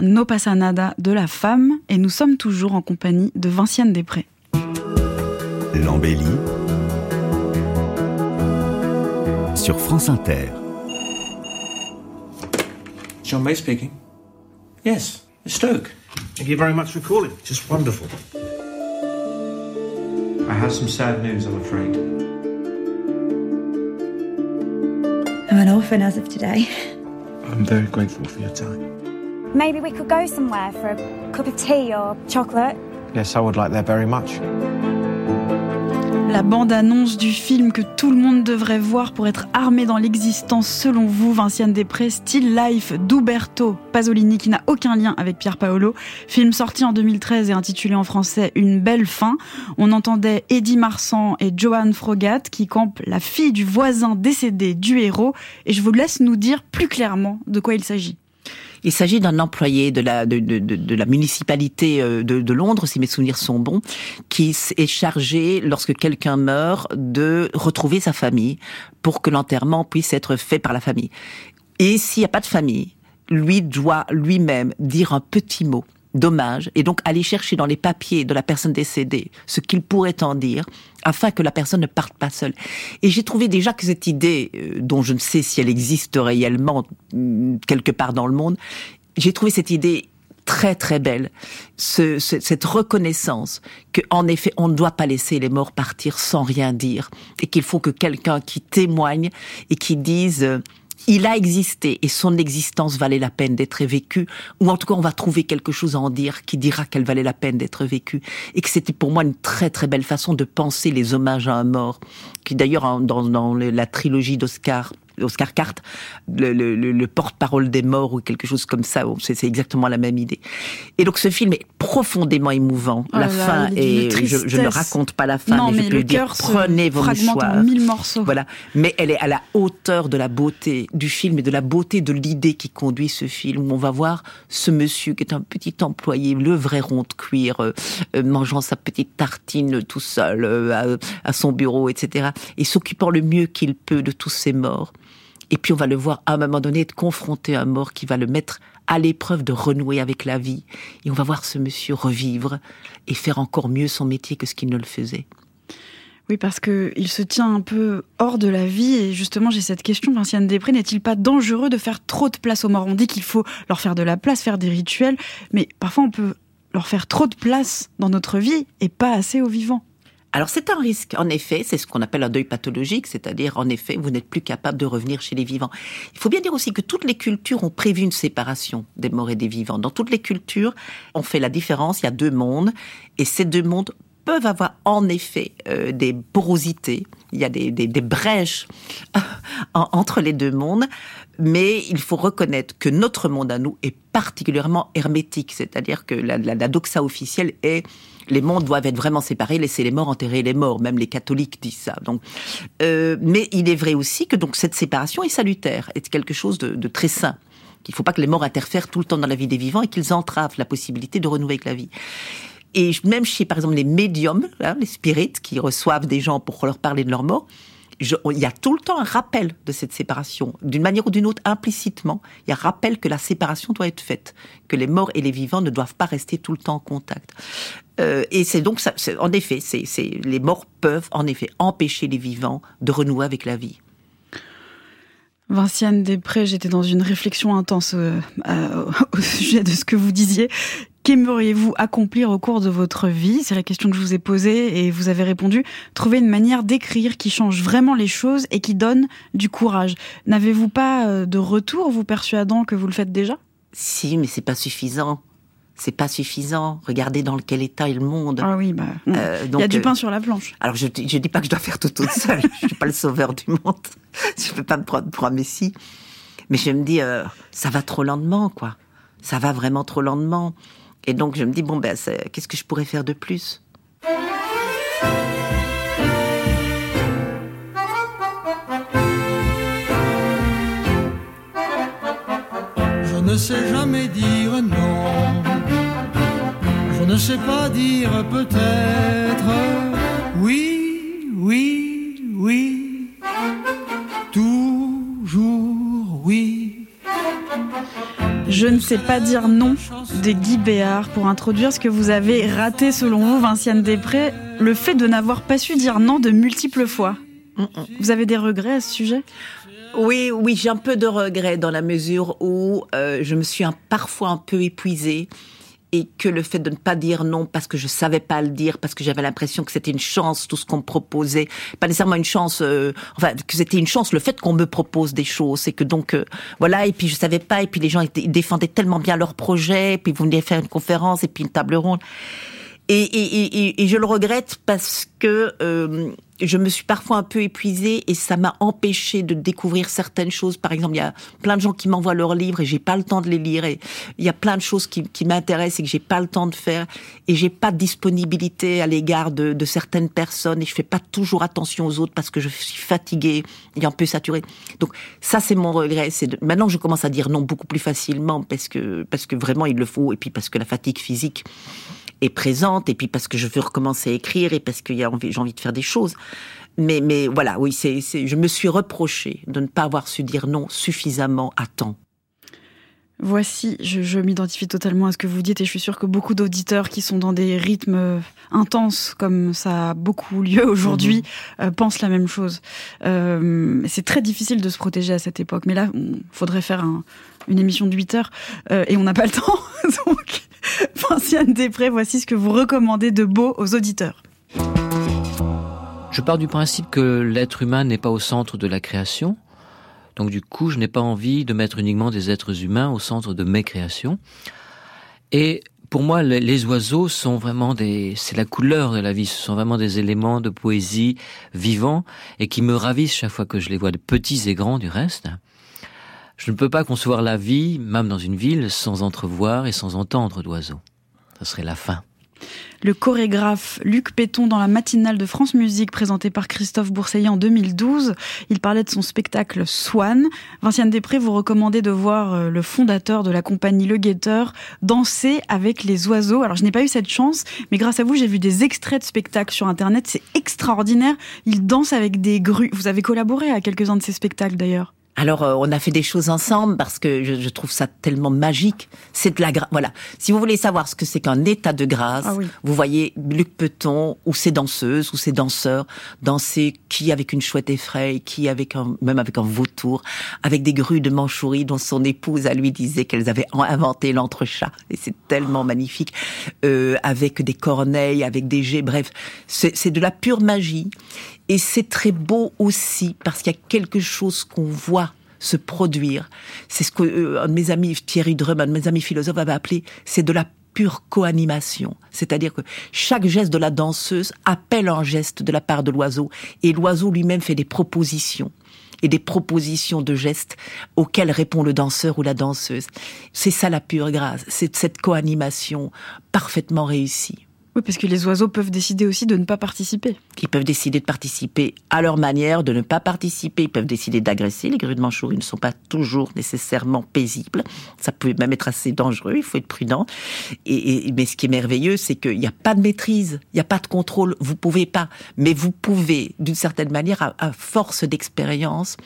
Titre No pasa nada de la femme et nous sommes toujours en compagnie de Vinciane Després. L'embellie sur France Inter. John May speaking. Yes, it's Stoke. Thank you very much for calling. Just wonderful. I have some sad news, I'm afraid. I'm an orphan as of today. I'm very grateful for your time. Maybe we could go somewhere for a cup of tea or chocolate. Yes, I would like that very much. La bande-annonce du film que tout le monde devrait voir pour être armé dans l'existence, selon vous, Vinciane Després, Still Life d'Uberto Pasolini, qui n'a aucun lien avec Pierre Paolo. Film sorti en 2013 et intitulé en français Une belle fin. On entendait Eddie Marsan et Johan Frogat qui campent la fille du voisin décédé du héros. Et je vous laisse nous dire plus clairement de quoi il s'agit. Il s'agit d'un employé de la, municipalité euh, de, Londres, si mes souvenirs sont bons, qui est chargé, lorsque quelqu'un meurt, de retrouver sa famille pour que l'enterrement puisse être fait par la famille. Et s'il n'y a pas de famille, lui doit lui-même dire un petit mot dommage et donc aller chercher dans les papiers de la personne décédée ce qu'il pourrait en dire afin que la personne ne parte pas seule. Et j'ai trouvé déjà que cette idée, euh, dont je ne sais si elle existe réellement mm, quelque part dans le monde, j'ai trouvé cette idée très très belle, ce, cette reconnaissance que en effet on ne doit pas laisser les morts partir sans rien dire et qu'il faut que quelqu'un qui témoigne et qui dise euh, il a existé et son existence valait la peine d'être vécue, ou en tout cas on va trouver quelque chose à en dire qui dira qu'elle valait la peine d'être vécue, et que c'était pour moi une très très belle façon de penser les hommages à un mort, qui d'ailleurs dans, la trilogie d'Oscar Oscar Carte, le, le, le porte-parole des morts ou quelque chose comme ça. C'est exactement la même idée. Et donc ce film est profondément émouvant. Oh la fin et je, je, ne raconte pas la fin, non, mais, je peux le dire prenez vos mouchoirs. En mille morceaux. Voilà, mais elle est à la hauteur de la beauté du film et de la beauté de l'idée qui conduit ce film. Où on va voir ce monsieur qui est un petit employé, le vrai rond de cuir, euh, euh, mangeant sa petite tartine tout seul euh, à, à son bureau, etc. Et s'occupant le mieux qu'il peut de tous ces morts. Et puis on va le voir à un moment donné être confronté à un mort qui va le mettre à l'épreuve de renouer avec la vie. Et on va voir ce monsieur revivre et faire encore mieux son métier que ce qu'il ne le faisait. Oui, parce que il se tient un peu hors de la vie. Et justement, j'ai cette question, Vinciane Després, n'est-il pas dangereux de faire trop de place aux morts? On dit qu'il faut leur faire de la place, faire des rituels, mais parfois on peut leur faire trop de place dans notre vie et pas assez aux vivants. Alors c'est un risque, en effet, c'est ce qu'on appelle un deuil pathologique, c'est-à-dire en effet, vous n'êtes plus capable de revenir chez les vivants. Il faut bien dire aussi que toutes les cultures ont prévu une séparation des morts et des vivants. Dans toutes les cultures, on fait la différence, il y a deux mondes, et ces deux mondes peuvent avoir en effet euh, des porosités, il y a des, des, des brèches entre les deux mondes, mais il faut reconnaître que notre monde à nous est particulièrement hermétique, c'est-à-dire que la, la, doxa officielle est les mondes doivent être vraiment séparés, laisser les morts enterrer les morts. Même les catholiques disent ça. Donc, euh, mais il est vrai aussi que donc cette séparation est salutaire, est quelque chose de, très sain. Qu'il ne faut pas que les morts interfèrent tout le temps dans la vie des vivants et qu'ils entravent la possibilité de renouer avec la vie. Et même chez, par exemple, les médiums, hein, les spirites, qui reçoivent des gens pour leur parler de leur mort, il y a tout le temps un rappel de cette séparation, d'une manière ou d'une autre, implicitement. Il y a un rappel que la séparation doit être faite, que les morts et les vivants ne doivent pas rester tout le temps en contact. Euh, et c'est donc, ça, en effet, c'est, les morts peuvent en effet empêcher les vivants de renouer avec la vie. Vinciane Després, j'étais dans une réflexion intense euh, au sujet de ce que vous disiez. Qu'aimeriez-vous accomplir au cours de votre vie? C'est la question que je vous ai posée et vous avez répondu. Trouver une manière d'écrire qui change vraiment les choses et qui donne du courage. N'avez-vous pas euh, de retour vous persuadant que vous le faites déjà? Si, mais c'est pas suffisant c'est pas suffisant. Regardez dans quel état est le monde. Ah oui, bah, euh, donc, il y a du pain sur la planche. Alors je, je dis pas que je dois faire tout toute seule. je suis pas le sauveur du monde. je peux pas me prendre pour un messie. Mais je me dis, euh, ça va trop lentement, quoi. Ça va vraiment trop lentement. Et donc je me dis, bon, ben, qu'est-ce que je pourrais faire de plus? Je ne sais jamais dire non. Je ne sais pas dire peut-être. Oui, oui, oui. Toujours oui. Je ne sais pas dire non de Guy Béard pour introduire ce que vous avez raté selon vous, Vinciane Després, le fait de n'avoir pas su dire non de multiples fois. Vous avez des regrets à ce sujet? Oui, oui, j'ai un peu de regrets dans la mesure où euh, je me suis un, parfois un peu épuisée et que le fait de ne pas dire non parce que je savais pas le dire, parce que j'avais l'impression que c'était une chance tout ce qu'on me proposait, pas nécessairement une chance, euh, enfin que c'était une chance le fait qu'on me propose des choses, et que donc euh, voilà et puis je savais pas et puis les gens ils défendaient tellement bien leur projet, et puis vous venez faire une conférence et puis une table ronde. Et, et, et, je le regrette parce que euh, je me suis parfois un peu épuisée et ça m'a empêché de découvrir certaines choses. Par exemple, il y a plein de gens qui m'envoient leurs livres et j'ai pas le temps de les lire. Et il y a plein de choses qui, qui m'intéressent et que j'ai pas le temps de faire. Et j'ai pas de disponibilité à l'égard de, de, certaines personnes et je fais pas toujours attention aux autres parce que je suis fatiguée et un peu saturée. Donc ça, c'est mon regret. C'est de... maintenant je commence à dire non beaucoup plus facilement parce que parce que vraiment il le faut et puis parce que la fatigue physique est présente et puis parce que je veux recommencer à écrire et parce que j'ai envie, de faire des choses. Mais, mais voilà, oui, c'est, je me suis reproché de ne pas avoir su dire non suffisamment à temps. Voici, je, je m'identifie totalement à ce que vous dites et je suis sûre que beaucoup d'auditeurs qui sont dans des rythmes intenses comme ça a beaucoup lieu aujourd'hui mmh. euh, pensent la même chose. Euh, c'est très difficile de se protéger à cette époque, mais là, il faudrait faire un, une émission de 8 heures euh, et on n'a pas le temps. Donc, Franciane Després, voici ce que vous recommandez de beau aux auditeurs. Je pars du principe que l'être humain n'est pas au centre de la création. Donc du coup, je n'ai pas envie de mettre uniquement des êtres humains au centre de mes créations. Et pour moi, les oiseaux sont vraiment des, c'est la couleur de la vie. Ce sont vraiment des éléments de poésie vivants et qui me ravissent chaque fois que je les vois, de petits et grands du reste. Je ne peux pas concevoir la vie, même dans une ville, sans entrevoir et sans entendre d'oiseaux. Ce serait la fin. Le chorégraphe Luc Péton dans la matinale de France Musique présentée par Christophe Bourseillet en 2012. Il parlait de son spectacle Swan. Vinciane Després vous recommandez de voir euh, le fondateur de la compagnie Le Guetteur danser avec les oiseaux. Alors je n'ai pas eu cette chance, mais grâce à vous j'ai vu des extraits de spectacles sur internet. C'est extraordinaire. Il danse avec des grues. Vous avez collaboré à quelques-uns de ces spectacles d'ailleurs. Alors, euh, on a fait des choses ensemble parce que je, je trouve ça tellement magique. C'est de la grâce. Voilà. Si vous voulez savoir ce que c'est qu'un état de grâce, ah oui. vous voyez Luc Peton ou ses danseuses ou ses danseurs danser qui avec une chouette effraie, qui avec un, même avec un vautour, avec des grues de Manchourie dont son épouse à lui disait qu'elles avaient inventé l'entrechat. Et c'est tellement magnifique. Euh, avec des corneilles, avec des jets. Bref, c'est de la pure magie. Et c'est très beau aussi parce qu'il y a quelque chose qu'on voit se produire. C'est ce que euh, un de mes amis, Thierry Drum, un de mes amis philosophes avait appelé, c'est de la pure co-animation. C'est-à-dire que chaque geste de la danseuse appelle un geste de la part de l'oiseau et l'oiseau lui-même fait des propositions et des propositions de gestes auxquelles répond le danseur ou la danseuse. C'est ça la pure grâce, c'est cette co-animation parfaitement réussie. Parce que les oiseaux peuvent décider aussi de ne pas participer. Ils peuvent décider de participer à leur manière, de ne pas participer. Ils peuvent décider d'agresser. Les grues de Mandchourie ne sont pas toujours nécessairement paisibles. Ça peut même être assez dangereux. Il faut être prudent. Et, mais ce qui est merveilleux, c'est qu'il n'y a pas de maîtrise, il n'y a pas de contrôle. Vous pouvez pas, mais vous pouvez, d'une certaine manière, à force d'expérience,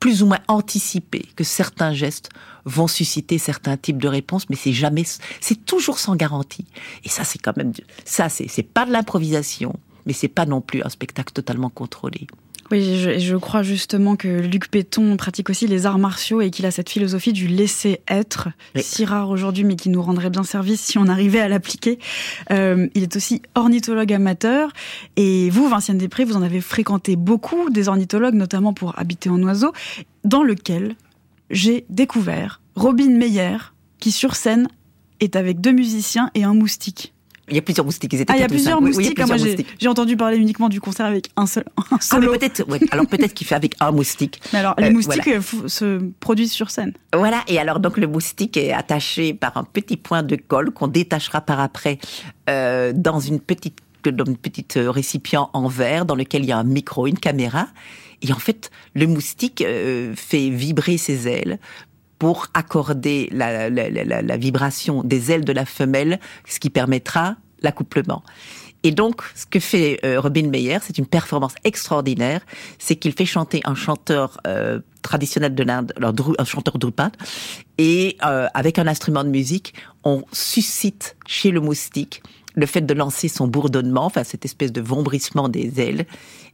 plus ou moins anticiper que certains gestes vont susciter certains types de réponses, mais c'est jamais, c'est toujours sans garantie. Et ça, c'est quand même, ça, c'est, c'est pas de l'improvisation, mais c'est pas non plus un spectacle totalement contrôlé. Oui, je, je, crois justement que Luc Péton pratique aussi les arts martiaux et qu'il a cette philosophie du laisser être, oui. si rare aujourd'hui, mais qui nous rendrait bien service si on arrivait à l'appliquer. Euh, il est aussi ornithologue amateur. Et vous, Vinciane Després, vous en avez fréquenté beaucoup des ornithologues, notamment pour habiter en oiseau, dans lequel j'ai découvert Robin Meyer, qui sur scène est avec deux musiciens et un moustique. Il y a plusieurs moustiques. Ils étaient ah, il y a plusieurs oui, moustiques. Oui, moi, j'ai entendu parler uniquement du concert avec un seul. Un ah, mais peut-être. Ouais. Alors peut-être qu'il fait avec un moustique. Mais alors les euh, moustiques voilà. se produisent sur scène. Voilà. Et alors donc le moustique est attaché par un petit point de colle qu'on détachera par après euh, dans une petite dans une petite récipient en verre dans lequel il y a un micro, une caméra. Et en fait, le moustique euh, fait vibrer ses ailes pour accorder la, vibration des ailes de la femelle, ce qui permettra l'accouplement. Et donc, ce que fait euh, Robin Meyer, c'est une performance extraordinaire, c'est qu'il fait chanter un chanteur euh, traditionnel de l'Inde, un chanteur drupad, et euh, avec un instrument de musique, on suscite chez le moustique le fait de lancer son bourdonnement, enfin cette espèce de vombrissement des ailes,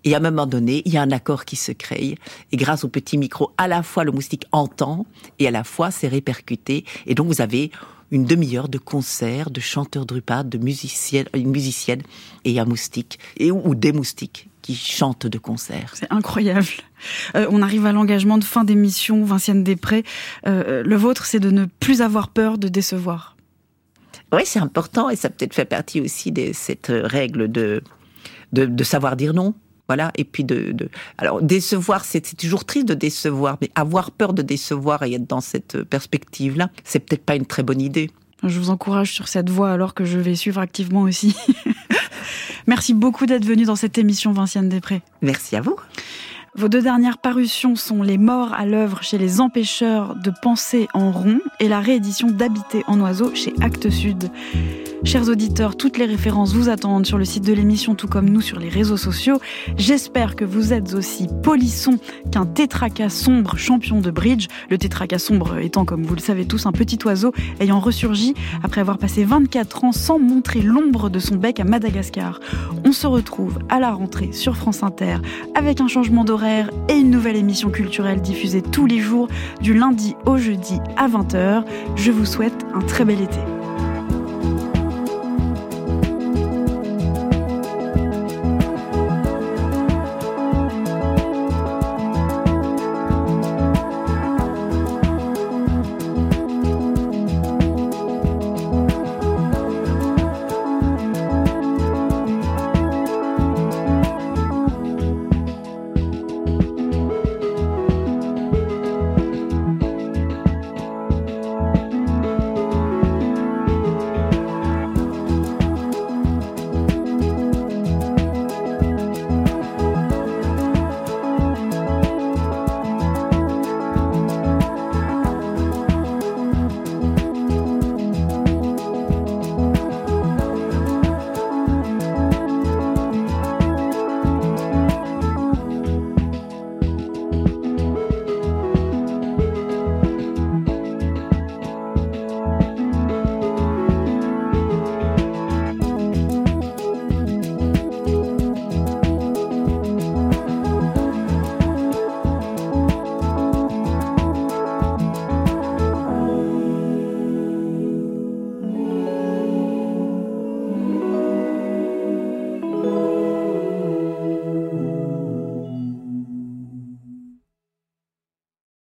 et à un moment donné, il y a un accord qui se crée. Et grâce au petit micro, à la fois le moustique entend et à la fois c'est répercuté. Et donc vous avez une demi-heure de concert, de chanteurs drupades, de musiciennes, une musicienne et un moustique, et, ou des moustiques qui chantent de concert. C'est incroyable. Euh, on arrive à l'engagement de fin d'émission, Vinciane Després. Euh, le vôtre, c'est de ne plus avoir peur de décevoir. Oui, c'est important et ça peut-être fait partie aussi de cette règle de, de, de savoir dire non. Voilà, et puis de, de... alors décevoir, c'est toujours triste de décevoir, mais avoir peur de décevoir et être dans cette perspective-là, c'est peut-être pas une très bonne idée. Je vous encourage sur cette voie alors que je vais suivre activement aussi. Merci beaucoup d'être venu dans cette émission, Vinciane Després. Merci à vous. Vos deux dernières parutions sont Les morts à l'œuvre chez les empêcheurs de penser en rond et la réédition d'Habiter en oiseau chez Actes Sud. Chers auditeurs, toutes les références vous attendent sur le site de l'émission, tout comme nous sur les réseaux sociaux. J'espère que vous êtes aussi polisson qu'un tétraca sombre champion de bridge. Le tétraca sombre étant, comme vous le savez tous, un petit oiseau ayant ressurgi après avoir passé 24 ans sans montrer l'ombre de son bec à Madagascar. On se retrouve à la rentrée sur France Inter avec un changement d'horaire et une nouvelle émission culturelle diffusée tous les jours du lundi au jeudi à 20h. Je vous souhaite un très bel été.